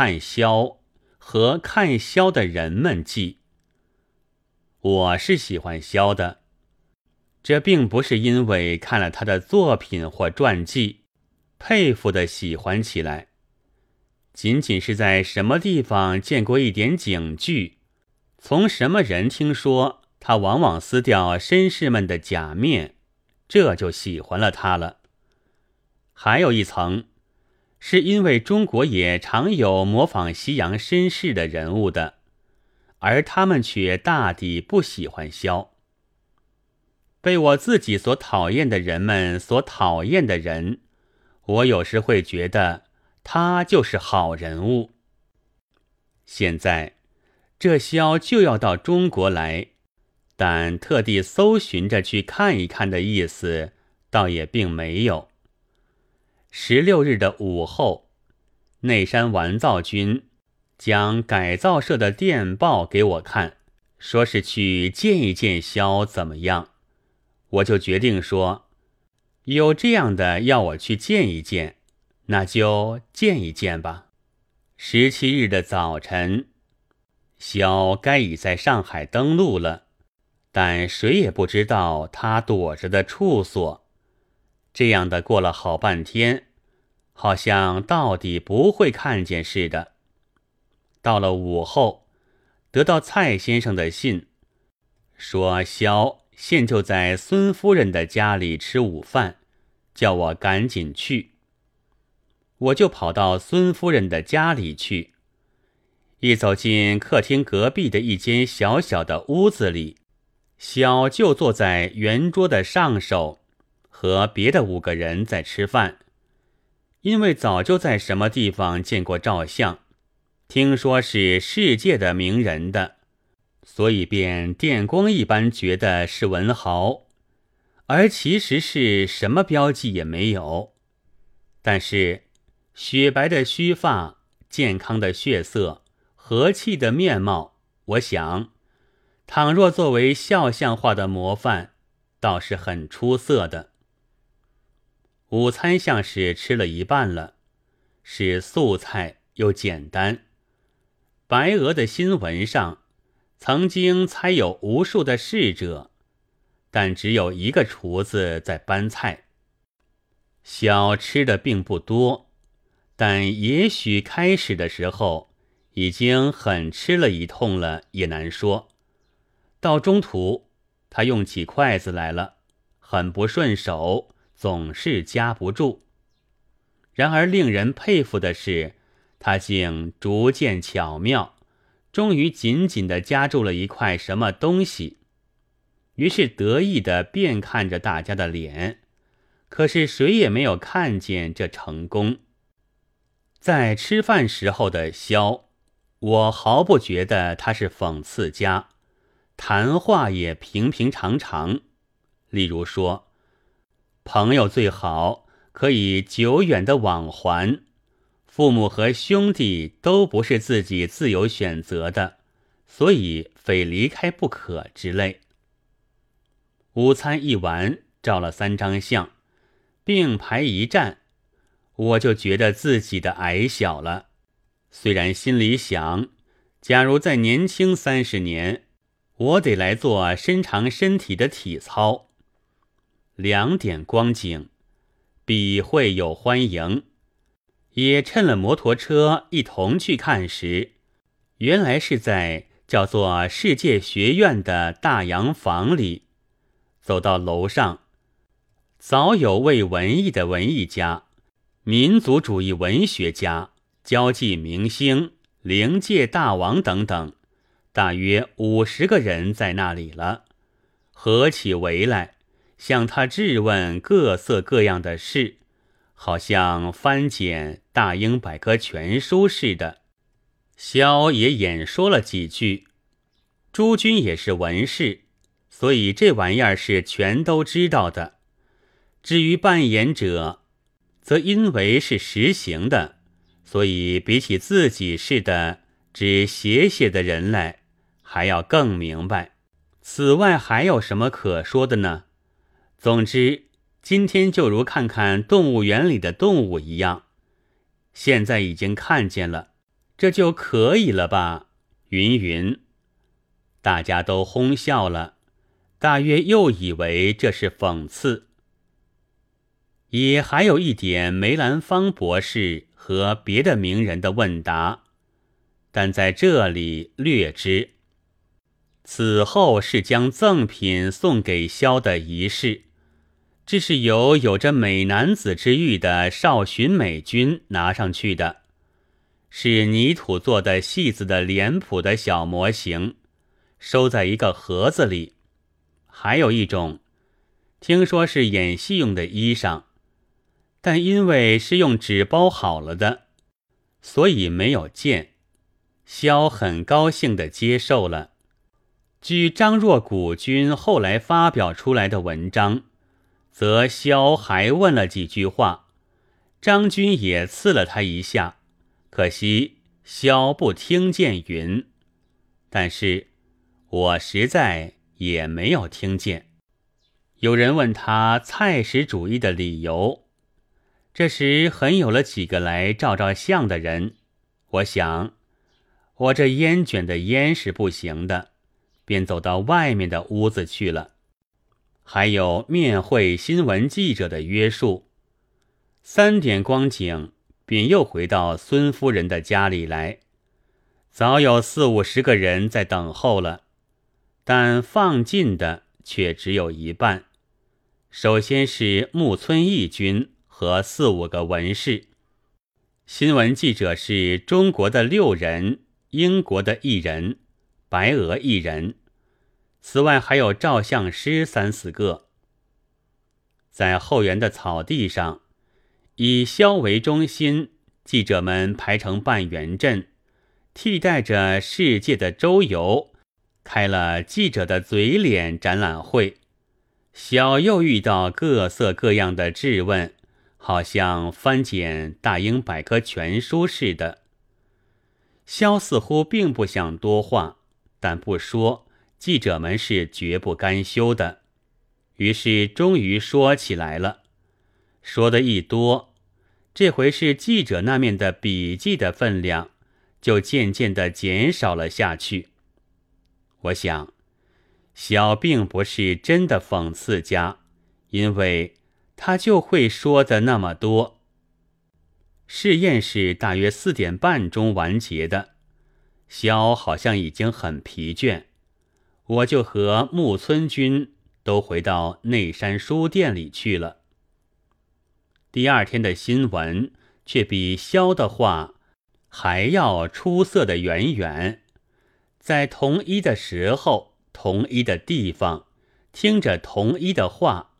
看萧和看萧的人们记。我是喜欢萧的，这并不是因为看了他的作品或传记，佩服的喜欢起来，仅仅是在什么地方见过一点警句，从什么人听说他往往撕掉绅士们的假面，这就喜欢了他了。还有一层，是因为中国也常有模仿西洋绅士的人物的，而他们却大抵不喜欢萧。被我自己所讨厌的人们所讨厌的人，我有时会觉得他就是好人物。现在这萧就要到中国来，但特地搜寻着去看一看的意思，倒也并没有。十六日的午后，内山完造军将改造社的电报给我看，说是去见一见萧怎么样？我就决定说，有这样的要我去见一见，那就见一见吧。十七日的早晨，萧该已在上海登陆了，但谁也不知道他躲着的处所。这样的过了好半天，好像到底不会看见似的。到了午后，得到蔡先生的信，说萧现就在孙夫人的家里吃午饭，叫我赶紧去。我就跑到孙夫人的家里去。一走进客厅隔壁的一间小小的屋子里，萧就坐在圆桌的上首。和别的五个人在吃饭，因为早就在什么地方见过照相，听说是世界的名人的，所以便电光一般觉得是文豪，而其实是什么标记也没有。但是雪白的须发、健康的血色、和气的面貌，我想，倘若作为肖像画的模范，倒是很出色的。午餐像是吃了一半了，是素菜又简单。白鹅的新闻上曾经猜有无数的侍者，但只有一个厨子在搬菜。小吃的并不多，但也许开始的时候已经很吃了一通了，也难说。到中途，他用起筷子来了，很不顺手。总是夹不住。然而令人佩服的是，他竟逐渐巧妙，终于紧紧地夹住了一块什么东西。于是得意地便看着大家的脸，可是谁也没有看见这成功。在吃饭时候的萧，我毫不觉得他是讽刺家，谈话也平平常常。例如说。朋友最好可以久远的往还，父母和兄弟都不是自己自由选择的，所以非离开不可之类。午餐一完，照了三张相，并排一站，我就觉得自己的矮小了。虽然心里想，假如再年轻三十年，我得来做伸长身体的体操。两点光景，笔会有欢迎，也趁了摩托车一同去看时，原来是在叫做世界学院的大洋房里。走到楼上，早有为文艺的文艺家、民族主义文学家、交际明星、灵界大王等等，大约五十个人在那里了，合起围来。向他质问各色各样的事，好像翻检《大英百科全书》似的。萧也演说了几句。诸君也是文士，所以这玩意儿是全都知道的。至于扮演者，则因为是实行的，所以比起自己似的只写写的人来，还要更明白。此外还有什么可说的呢？总之，今天就如看看动物园里的动物一样，现在已经看见了，这就可以了吧？云云，大家都哄笑了，大约又以为这是讽刺。也还有一点梅兰芳博士和别的名人的问答，但在这里略知。此后是将赠品送给萧的仪式，这是由有着美男子之誉的少巡美军拿上去的，是泥土做的戏子的脸谱的小模型，收在一个盒子里。还有一种，听说是演戏用的衣裳。但因为是用纸包好了的，所以没有见。萧很高兴地接受了。据张若谷君后来发表出来的文章，则萧还问了几句话，张君也刺了他一下，可惜萧不听见云。但是我实在也没有听见。有人问他菜食主义的理由。这时，很有了几个来照照相的人。我想，我这烟卷的烟是不行的，便走到外面的屋子去了。还有面会新闻记者的约束。三点光景，便又回到孙夫人的家里来。早有四五十个人在等候了，但放进的却只有一半。首先是木村义君。和四五个文士，新闻记者是中国的六人，英国的一人，白俄一人，此外还有照相师三四个。在后园的草地上，以萧为中心，记者们排成半圆阵，替代着世界的周游，开了记者的嘴脸展览会。萧又遇到各色各样的质问。好像翻检大英百科全书似的。萧似乎并不想多话，但不说，记者们是绝不甘休的。于是终于说起来了。说的一多，这回是记者那面的笔记的分量，就渐渐的减少了下去。我想，萧并不是真的讽刺家，因为。他就会说的那么多。试验是大约四点半钟完结的，萧好像已经很疲倦，我就和木村君都回到内山书店里去了。第二天的新闻却比萧的话还要出色的远远，在同一的时候、同一的地方，听着同一的话。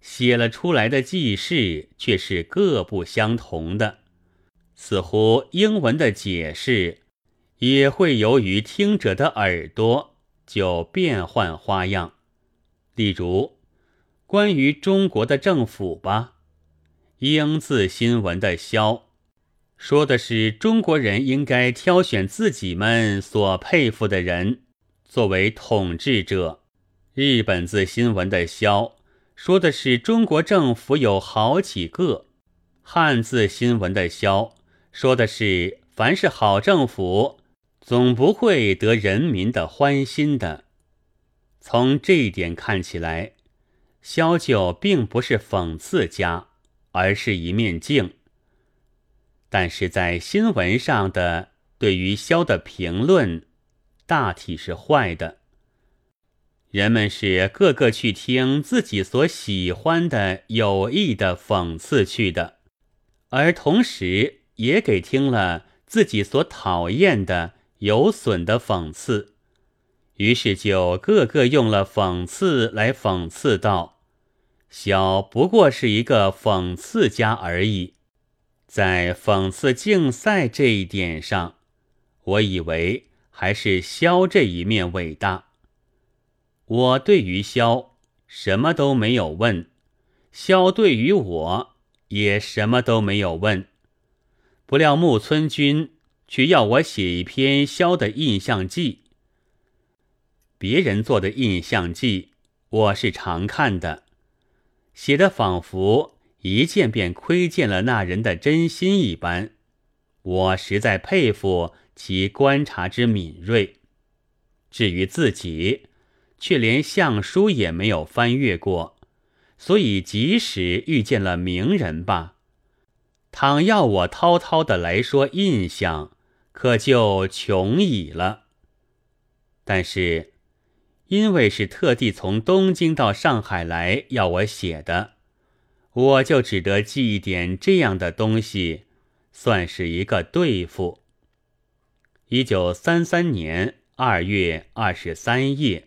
写了出来的记事却是各不相同的，似乎英文的解释也会由于听者的耳朵就变换花样。例如，关于中国的政府吧，英字新闻的萧说的是中国人应该挑选自己们所佩服的人作为统治者。日本字新闻的萧。说的是中国政府有好几个汉字新闻的销，说的是凡是好政府，总不会得人民的欢心的。从这一点看起来，萧就并不是讽刺家，而是一面镜。但是在新闻上的对于萧的评论，大体是坏的。人们是个个去听自己所喜欢的有意的讽刺去的，而同时也给听了自己所讨厌的有损的讽刺，于是就个个用了讽刺来讽刺道：“小不过是一个讽刺家而已。”在讽刺竞赛这一点上，我以为还是萧这一面伟大。我对于萧什么都没有问，萧对于我也什么都没有问。不料木村君却要我写一篇萧的印象记。别人做的印象记，我是常看的，写的仿佛一见便窥见了那人的真心一般。我实在佩服其观察之敏锐。至于自己，却连相书也没有翻阅过，所以即使遇见了名人吧，倘要我滔滔的来说印象，可就穷矣了。但是，因为是特地从东京到上海来要我写的，我就只得寄一点这样的东西，算是一个对付。一九三三年。二月二十三夜。